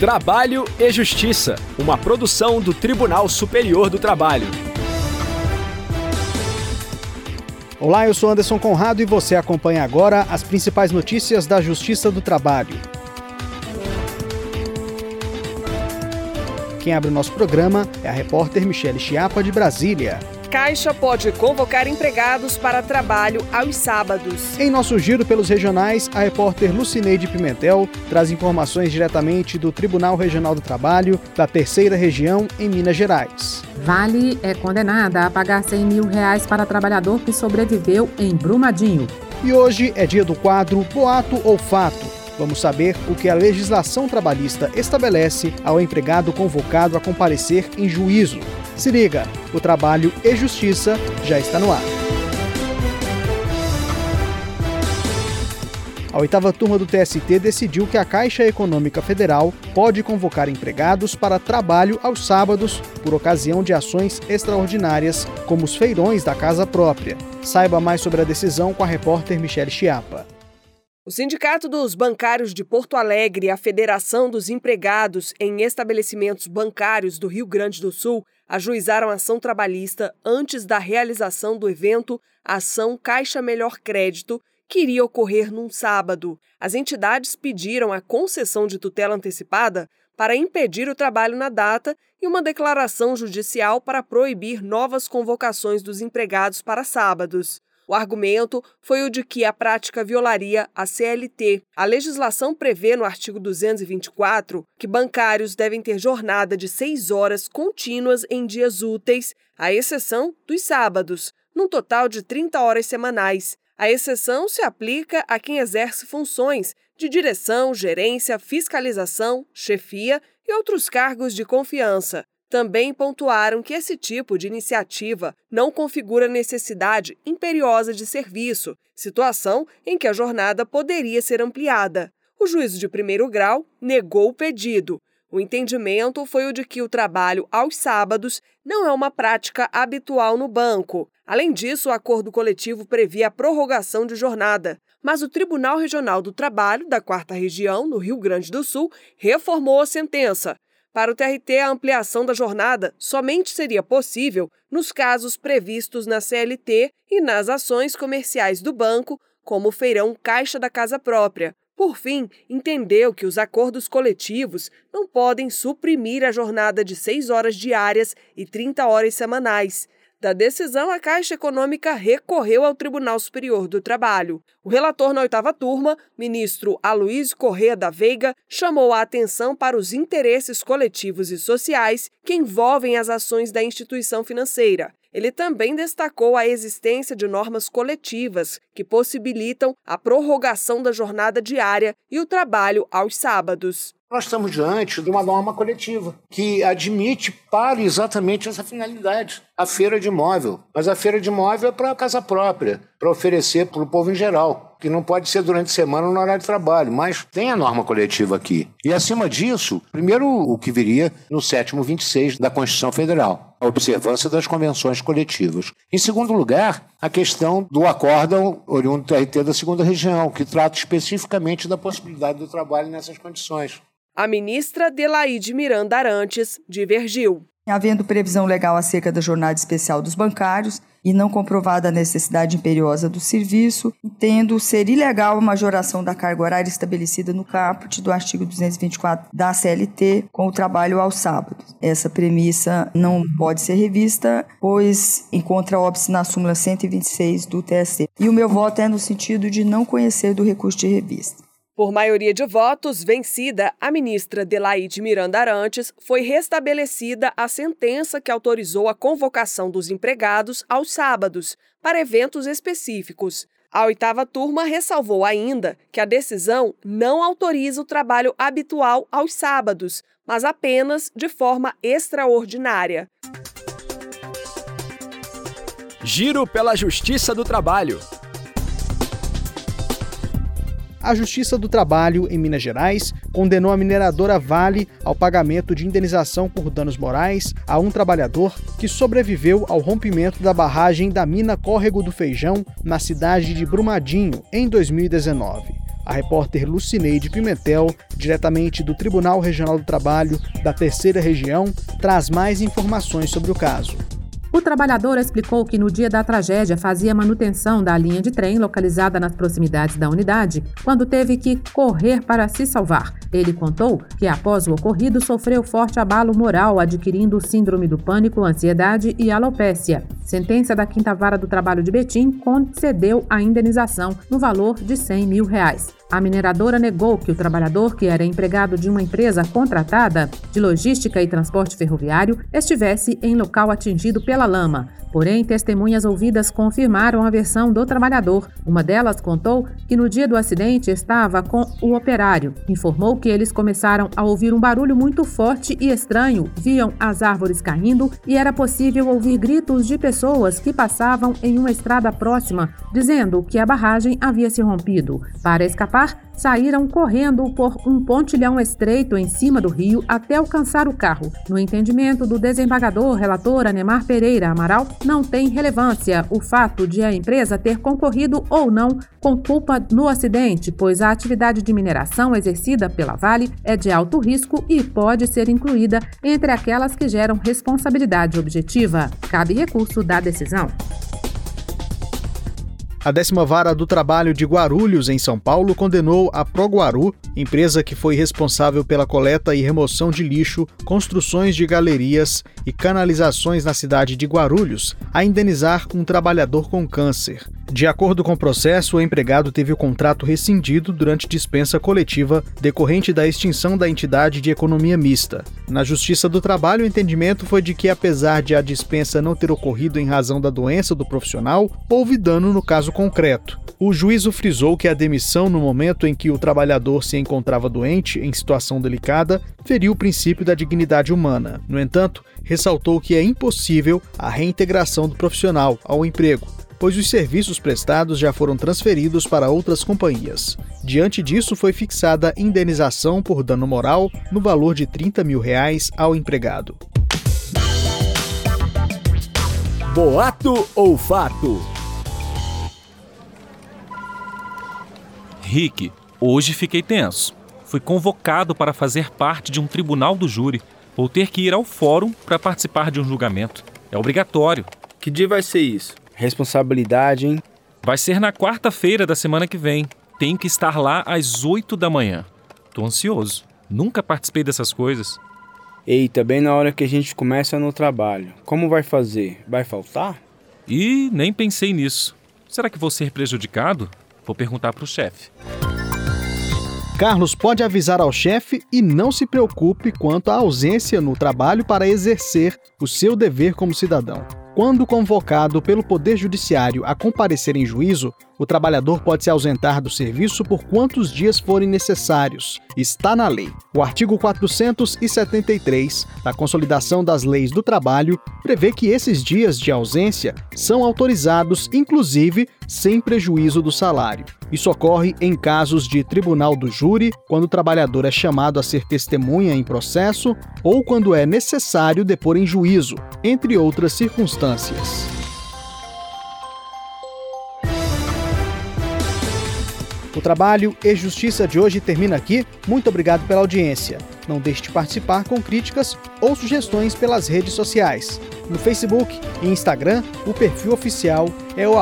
Trabalho e Justiça, uma produção do Tribunal Superior do Trabalho. Olá, eu sou Anderson Conrado e você acompanha agora as principais notícias da Justiça do Trabalho. Quem abre o nosso programa é a repórter Michele Chiapa, de Brasília. Caixa pode convocar empregados para trabalho aos sábados. Em nosso giro pelos regionais, a repórter Lucineide Pimentel traz informações diretamente do Tribunal Regional do Trabalho da Terceira Região, em Minas Gerais. Vale é condenada a pagar 100 mil reais para trabalhador que sobreviveu em Brumadinho. E hoje é dia do quadro Boato ou Fato Vamos saber o que a legislação trabalhista estabelece ao empregado convocado a comparecer em juízo. Se liga, o trabalho e justiça já está no ar. A oitava turma do TST decidiu que a Caixa Econômica Federal pode convocar empregados para trabalho aos sábados por ocasião de ações extraordinárias, como os feirões da casa própria. Saiba mais sobre a decisão com a repórter Michele Chiapa. O Sindicato dos Bancários de Porto Alegre e a Federação dos Empregados em Estabelecimentos Bancários do Rio Grande do Sul ajuizaram ação trabalhista antes da realização do evento Ação Caixa Melhor Crédito, que iria ocorrer num sábado. As entidades pediram a concessão de tutela antecipada para impedir o trabalho na data e uma declaração judicial para proibir novas convocações dos empregados para sábados. O argumento foi o de que a prática violaria a CLT. A legislação prevê no artigo 224 que bancários devem ter jornada de seis horas contínuas em dias úteis, à exceção dos sábados, num total de 30 horas semanais. A exceção se aplica a quem exerce funções de direção, gerência, fiscalização, chefia e outros cargos de confiança. Também pontuaram que esse tipo de iniciativa não configura necessidade imperiosa de serviço, situação em que a jornada poderia ser ampliada. O juízo de primeiro grau negou o pedido. O entendimento foi o de que o trabalho aos sábados não é uma prática habitual no banco. Além disso, o acordo coletivo previa a prorrogação de jornada. Mas o Tribunal Regional do Trabalho da Quarta Região, no Rio Grande do Sul, reformou a sentença. Para o TRT, a ampliação da jornada somente seria possível nos casos previstos na CLT e nas ações comerciais do banco, como o feirão Caixa da Casa Própria. Por fim, entendeu que os acordos coletivos não podem suprimir a jornada de 6 horas diárias e 30 horas semanais. Da decisão, a Caixa Econômica recorreu ao Tribunal Superior do Trabalho. O relator na oitava turma, ministro Aloysio Correa da Veiga, chamou a atenção para os interesses coletivos e sociais que envolvem as ações da instituição financeira. Ele também destacou a existência de normas coletivas que possibilitam a prorrogação da jornada diária e o trabalho aos sábados. Nós estamos diante de uma norma coletiva que admite para exatamente essa finalidade, a feira de imóvel. Mas a feira de imóvel é para a casa própria, para oferecer para o povo em geral, que não pode ser durante a semana no horário de trabalho, mas tem a norma coletiva aqui. E acima disso, primeiro o que viria no sétimo 26 da Constituição Federal, a observância das convenções coletivas. Em segundo lugar, a questão do acórdão oriundo do TRT da segunda região, que trata especificamente da possibilidade do trabalho nessas condições. A ministra Delaide Miranda Arantes divergiu. Havendo previsão legal acerca da jornada especial dos bancários e não comprovada a necessidade imperiosa do serviço, entendo ser ilegal a majoração da carga horária estabelecida no caput do artigo 224 da CLT com o trabalho aos sábados. Essa premissa não pode ser revista, pois encontra óbice na súmula 126 do TSE. E o meu voto é no sentido de não conhecer do recurso de revista. Por maioria de votos, vencida, a ministra Delaide Miranda Arantes foi restabelecida a sentença que autorizou a convocação dos empregados aos sábados para eventos específicos. A oitava turma ressalvou ainda que a decisão não autoriza o trabalho habitual aos sábados, mas apenas de forma extraordinária. Giro pela Justiça do Trabalho. A Justiça do Trabalho, em Minas Gerais, condenou a mineradora Vale ao pagamento de indenização por danos morais a um trabalhador que sobreviveu ao rompimento da barragem da mina Córrego do Feijão, na cidade de Brumadinho, em 2019. A repórter Lucineide Pimentel, diretamente do Tribunal Regional do Trabalho da Terceira Região, traz mais informações sobre o caso. O trabalhador explicou que no dia da tragédia fazia manutenção da linha de trem localizada nas proximidades da unidade, quando teve que correr para se salvar. Ele contou que após o ocorrido sofreu forte abalo moral, adquirindo síndrome do pânico, ansiedade e alopécia. Sentença da Quinta Vara do Trabalho de Betim concedeu a indenização no valor de 100 mil reais. A mineradora negou que o trabalhador, que era empregado de uma empresa contratada de logística e transporte ferroviário, estivesse em local atingido pela lama. Porém, testemunhas ouvidas confirmaram a versão do trabalhador. Uma delas contou que no dia do acidente estava com o operário. Informou que eles começaram a ouvir um barulho muito forte e estranho, viam as árvores caindo e era possível ouvir gritos de pessoas que passavam em uma estrada próxima, dizendo que a barragem havia se rompido. Para escapar, saíram correndo por um pontilhão estreito em cima do rio até alcançar o carro. No entendimento do desembargador relator Anemar Pereira Amaral, não tem relevância o fato de a empresa ter concorrido ou não com culpa no acidente, pois a atividade de mineração exercida pela Vale é de alto risco e pode ser incluída entre aquelas que geram responsabilidade objetiva. Cabe recurso da decisão. A décima vara do trabalho de Guarulhos, em São Paulo, condenou a Proguaru, empresa que foi responsável pela coleta e remoção de lixo, construções de galerias e canalizações na cidade de Guarulhos, a indenizar um trabalhador com câncer. De acordo com o processo, o empregado teve o contrato rescindido durante dispensa coletiva decorrente da extinção da entidade de economia mista. Na Justiça do Trabalho, o entendimento foi de que, apesar de a dispensa não ter ocorrido em razão da doença do profissional, houve dano no caso concreto. O juízo frisou que a demissão no momento em que o trabalhador se encontrava doente, em situação delicada, feriu o princípio da dignidade humana. No entanto, ressaltou que é impossível a reintegração do profissional ao emprego, pois os serviços prestados já foram transferidos para outras companhias. Diante disso, foi fixada indenização por dano moral no valor de 30 mil reais ao empregado. Boato ou fato? Rick, hoje fiquei tenso. Fui convocado para fazer parte de um tribunal do júri. Vou ter que ir ao fórum para participar de um julgamento. É obrigatório. Que dia vai ser isso? Responsabilidade, hein? Vai ser na quarta-feira da semana que vem. Tenho que estar lá às 8 da manhã. Tô ansioso. Nunca participei dessas coisas. Eita, bem na hora que a gente começa no trabalho. Como vai fazer? Vai faltar? E nem pensei nisso. Será que vou ser prejudicado? Vou perguntar pro chefe. Carlos pode avisar ao chefe e não se preocupe quanto à ausência no trabalho para exercer o seu dever como cidadão. Quando convocado pelo Poder Judiciário a comparecer em juízo, o trabalhador pode se ausentar do serviço por quantos dias forem necessários. Está na lei. O artigo 473 da Consolidação das Leis do Trabalho prevê que esses dias de ausência são autorizados, inclusive, sem prejuízo do salário. Isso ocorre em casos de tribunal do júri, quando o trabalhador é chamado a ser testemunha em processo ou quando é necessário depor em juízo, entre outras circunstâncias. O trabalho e Justiça de hoje termina aqui. Muito obrigado pela audiência. Não deixe de participar com críticas ou sugestões pelas redes sociais. No Facebook e Instagram, o perfil oficial é o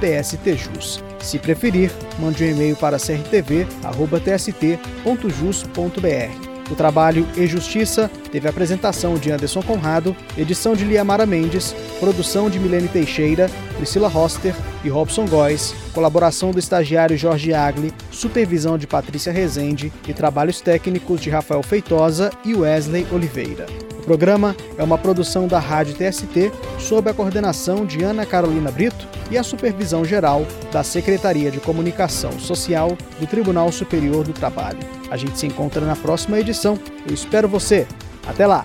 TSTJus. Se preferir, mande um e-mail para crtv.tst.jus.br. O trabalho e Justiça teve apresentação de Anderson Conrado, edição de Liamara Mendes, produção de Milene Teixeira, Priscila Roster e Robson Góes, colaboração do estagiário Jorge Agli, supervisão de Patrícia Rezende e trabalhos técnicos de Rafael Feitosa e Wesley Oliveira. O programa é uma produção da Rádio TST sob a coordenação de Ana Carolina Brito e a supervisão geral da Secretaria de Comunicação Social do Tribunal Superior do Trabalho. A gente se encontra na próxima edição. Eu espero você. Até lá!